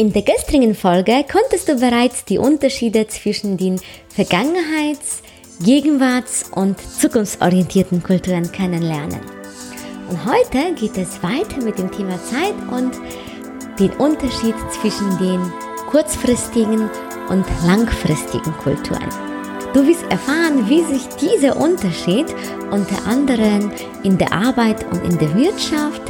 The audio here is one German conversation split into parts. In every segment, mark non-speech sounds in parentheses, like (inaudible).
In der gestrigen Folge konntest du bereits die Unterschiede zwischen den Vergangenheits-, Gegenwarts- und zukunftsorientierten Kulturen kennenlernen. Und heute geht es weiter mit dem Thema Zeit und den Unterschied zwischen den kurzfristigen und langfristigen Kulturen. Du wirst erfahren, wie sich dieser Unterschied unter anderem in der Arbeit und in der Wirtschaft,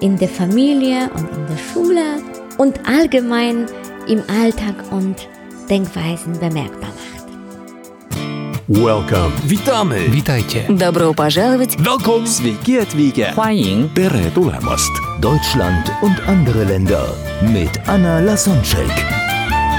in der Familie und in der Schule und allgemein im Alltag und Denkweisen bemerkbar macht. Welcome. Witamy! Witajcie. Добро пожаловать! Welcome! Sveiki atvykę. 欢迎 Tere tulemast. Deutschland und andere Länder mit Anna Lasonczek.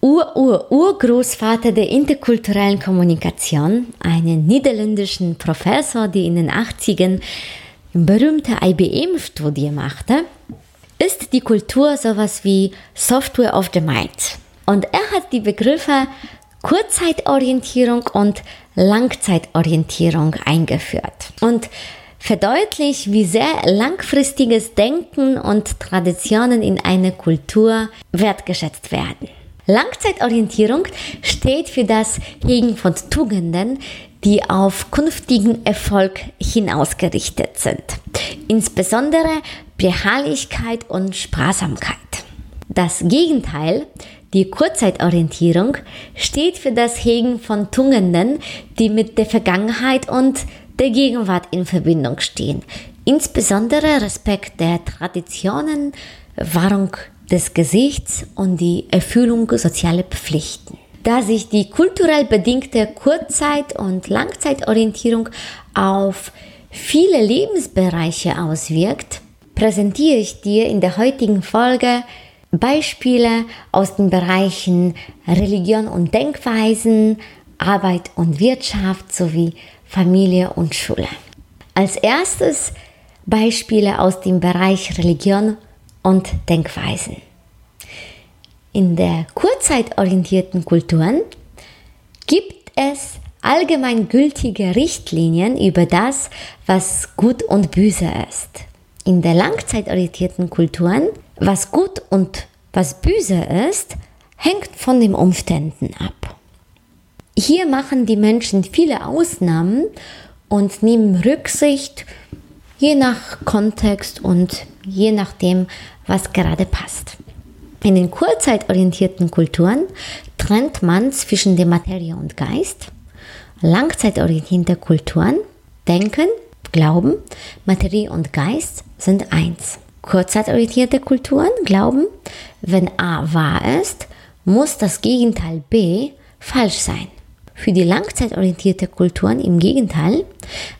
Ur-Ur-Urgroßvater der interkulturellen Kommunikation, einen niederländischen Professor, der in den 80ern berühmte IBM-Studie machte, ist die Kultur sowas wie Software of the Mind. Und er hat die Begriffe Kurzzeitorientierung und Langzeitorientierung eingeführt. Und verdeutlicht, wie sehr langfristiges Denken und Traditionen in einer Kultur wertgeschätzt werden. Langzeitorientierung steht für das Hegen von Tugenden, die auf künftigen Erfolg hinausgerichtet sind. Insbesondere Beharrlichkeit und Sparsamkeit. Das Gegenteil, die Kurzzeitorientierung, steht für das Hegen von Tugenden, die mit der Vergangenheit und der Gegenwart in Verbindung stehen. Insbesondere Respekt der Traditionen, Wahrung des Gesichts und die Erfüllung sozialer Pflichten. Da sich die kulturell bedingte Kurzzeit- und Langzeitorientierung auf viele Lebensbereiche auswirkt, präsentiere ich dir in der heutigen Folge Beispiele aus den Bereichen Religion und Denkweisen, Arbeit und Wirtschaft sowie Familie und Schule. Als erstes Beispiele aus dem Bereich Religion und Denkweisen. In der kurzzeitorientierten Kulturen gibt es allgemeingültige Richtlinien über das, was gut und böse ist. In der langzeitorientierten Kulturen, was gut und was böse ist, hängt von den Umständen ab. Hier machen die Menschen viele Ausnahmen und nehmen Rücksicht je nach Kontext und je nachdem, was gerade passt. In den kurzzeitorientierten Kulturen trennt man zwischen der Materie und Geist. Langzeitorientierte Kulturen denken, glauben, Materie und Geist sind eins. Kurzzeitorientierte Kulturen glauben, wenn A wahr ist, muss das Gegenteil B falsch sein. Für die langzeitorientierte Kulturen im Gegenteil,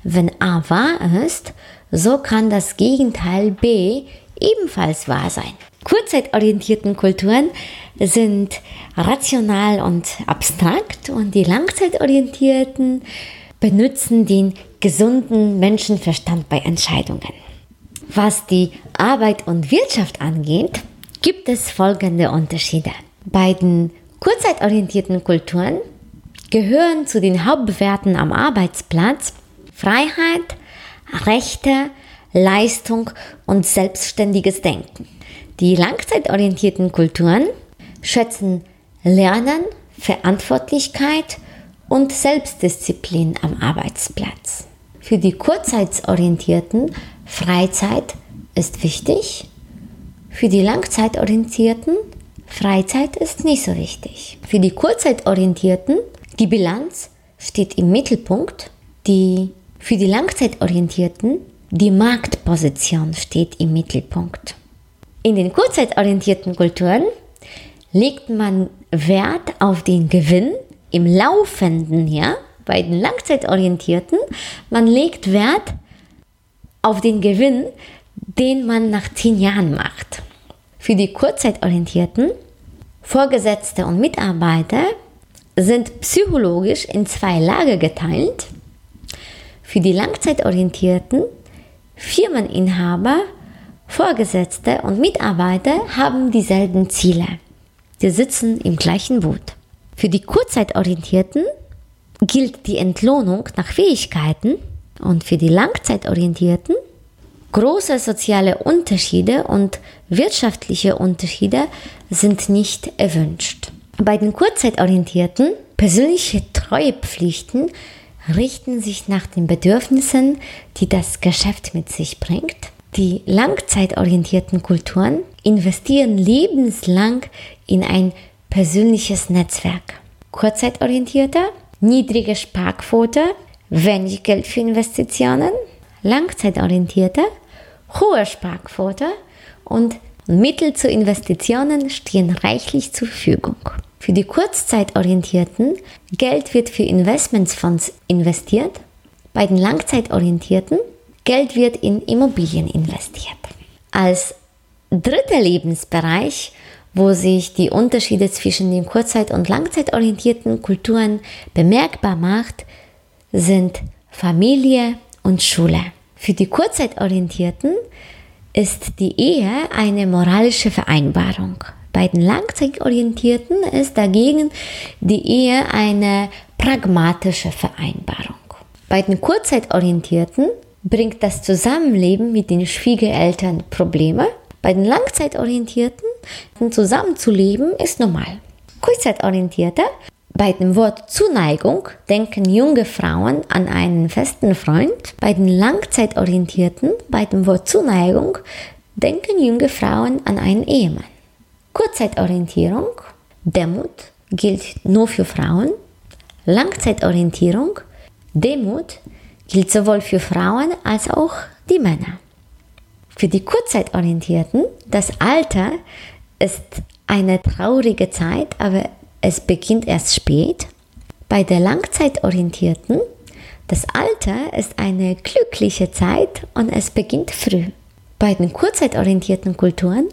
wenn A wahr ist, so kann das Gegenteil B ebenfalls wahr sein. Kurzzeitorientierten Kulturen sind rational und abstrakt und die langzeitorientierten benutzen den gesunden Menschenverstand bei Entscheidungen. Was die Arbeit und Wirtschaft angeht, gibt es folgende Unterschiede. Bei den kurzzeitorientierten Kulturen gehören zu den Hauptwerten am Arbeitsplatz Freiheit, Rechte, Leistung und selbstständiges Denken. Die langzeitorientierten Kulturen schätzen Lernen, Verantwortlichkeit und Selbstdisziplin am Arbeitsplatz. Für die kurzzeitorientierten Freizeit ist wichtig. Für die langzeitorientierten Freizeit ist nicht so wichtig. Für die kurzzeitorientierten die Bilanz steht im Mittelpunkt. Die, für die Langzeitorientierten die Marktposition steht im Mittelpunkt. In den kurzzeitorientierten Kulturen legt man Wert auf den Gewinn im laufenden Jahr. Bei den langzeitorientierten, man legt Wert auf den Gewinn, den man nach zehn Jahren macht. Für die kurzzeitorientierten, Vorgesetzte und Mitarbeiter sind psychologisch in zwei Lager geteilt. Für die Langzeitorientierten, Firmeninhaber, Vorgesetzte und Mitarbeiter haben dieselben Ziele. Sie sitzen im gleichen Boot. Für die Kurzzeitorientierten gilt die Entlohnung nach Fähigkeiten und für die Langzeitorientierten große soziale Unterschiede und wirtschaftliche Unterschiede sind nicht erwünscht. Bei den Kurzzeitorientierten persönliche Treuepflichten richten sich nach den Bedürfnissen, die das Geschäft mit sich bringt. Die langzeitorientierten Kulturen investieren lebenslang in ein persönliches Netzwerk. Kurzzeitorientierte, niedrige Sparquote, wenig Geld für Investitionen, langzeitorientierte, hohe Sparquote und Mittel zu Investitionen stehen reichlich zur Verfügung. Für die kurzzeitorientierten Geld wird für Investmentsfonds investiert, bei den langzeitorientierten Geld wird in Immobilien investiert. Als dritter Lebensbereich, wo sich die Unterschiede zwischen den kurzzeit- und langzeitorientierten Kulturen bemerkbar macht, sind Familie und Schule. Für die kurzzeitorientierten ist die Ehe eine moralische Vereinbarung. Bei den Langzeitorientierten ist dagegen die Ehe eine pragmatische Vereinbarung. Bei den Kurzzeitorientierten bringt das Zusammenleben mit den Schwiegereltern Probleme. Bei den Langzeitorientierten zusammenzuleben ist normal. Kurzzeitorientierte bei dem Wort Zuneigung denken junge Frauen an einen festen Freund. Bei den Langzeitorientierten, bei dem Wort Zuneigung, denken junge Frauen an einen Ehemann. Kurzzeitorientierung, Demut gilt nur für Frauen. Langzeitorientierung, Demut gilt sowohl für Frauen als auch die Männer. Für die Kurzzeitorientierten, das Alter ist eine traurige Zeit, aber es beginnt erst spät. Bei der Langzeitorientierten, das Alter ist eine glückliche Zeit und es beginnt früh. Bei den kurzzeitorientierten Kulturen,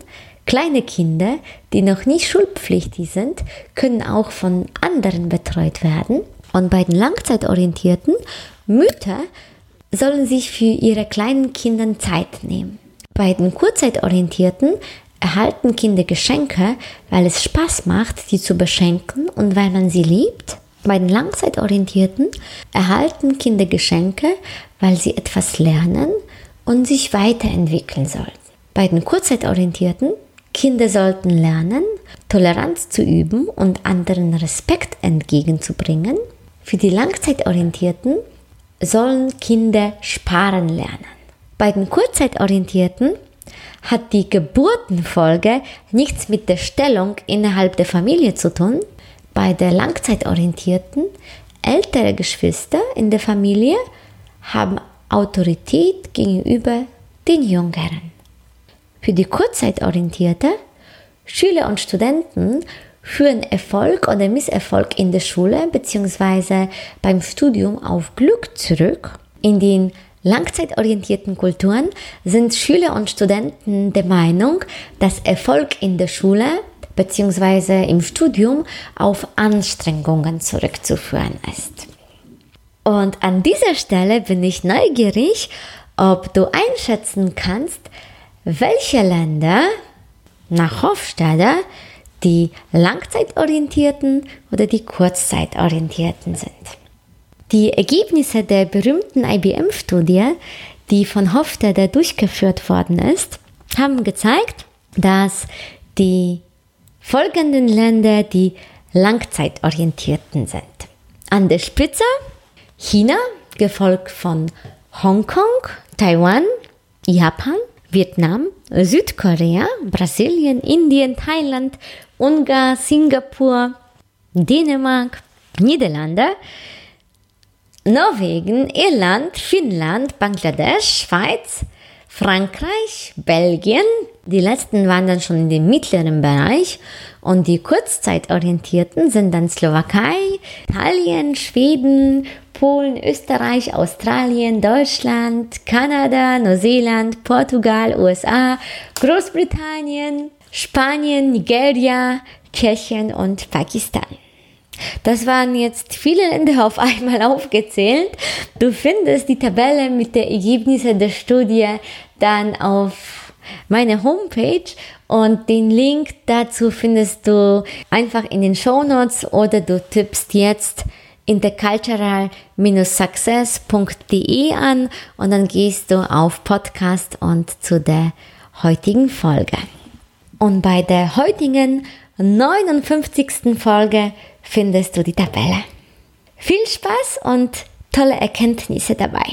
kleine Kinder, die noch nicht schulpflichtig sind, können auch von anderen betreut werden. Und bei den langzeitorientierten, Mütter sollen sich für ihre kleinen Kinder Zeit nehmen. Bei den kurzzeitorientierten erhalten Kinder Geschenke, weil es Spaß macht, sie zu beschenken und weil man sie liebt. Bei den Langzeitorientierten erhalten Kinder Geschenke, weil sie etwas lernen und sich weiterentwickeln sollten. Bei den Kurzzeitorientierten Kinder sollten lernen, Toleranz zu üben und anderen Respekt entgegenzubringen. Für die Langzeitorientierten sollen Kinder sparen lernen. Bei den Kurzzeitorientierten hat die Geburtenfolge nichts mit der Stellung innerhalb der Familie zu tun. Bei der langzeitorientierten, ältere Geschwister in der Familie haben Autorität gegenüber den Jüngeren. Für die kurzzeitorientierte, Schüler und Studenten führen Erfolg oder Misserfolg in der Schule bzw. beim Studium auf Glück zurück. In den langzeitorientierten Kulturen sind Schüler und Studenten der Meinung, dass Erfolg in der Schule bzw. im Studium auf Anstrengungen zurückzuführen ist. Und an dieser Stelle bin ich neugierig, ob du einschätzen kannst, welche Länder nach Hofstadter die langzeitorientierten oder die kurzzeitorientierten sind. Die Ergebnisse der berühmten IBM-Studie, die von Hofstadter durchgeführt worden ist, haben gezeigt, dass die folgenden Länder die langzeitorientierten sind. An der Spitze China, gefolgt von Hongkong, Taiwan, Japan, Vietnam, Südkorea, Brasilien, Indien, Thailand, Ungarn, Singapur, Dänemark, Niederlande, Norwegen, Irland, Finnland, Bangladesch, Schweiz, Frankreich, Belgien. Die letzten waren dann schon in dem mittleren Bereich und die kurzzeitorientierten sind dann Slowakei, Italien, Schweden, Polen, Österreich, Australien, Deutschland, Kanada, Neuseeland, Portugal, USA, Großbritannien, Spanien, Nigeria, Tschechien und Pakistan. Das waren jetzt viele Länder (laughs) auf einmal aufgezählt. Du findest die Tabelle mit den Ergebnissen der Studie dann auf meiner Homepage und den Link dazu findest du einfach in den Show Notes oder du tippst jetzt intercultural-success.de an und dann gehst du auf Podcast und zu der heutigen Folge. Und bei der heutigen 59. Folge findest du die Tabelle. Viel Spaß und tolle Erkenntnisse dabei.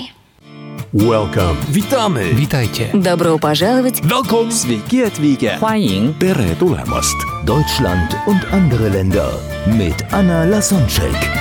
Welcome. Witamy! Witajcie. Добро пожаловать! Welcome! Sveiki atvykę. 欢迎 Tere tulemast. Deutschland und andere Länder mit Anna Lasonczek.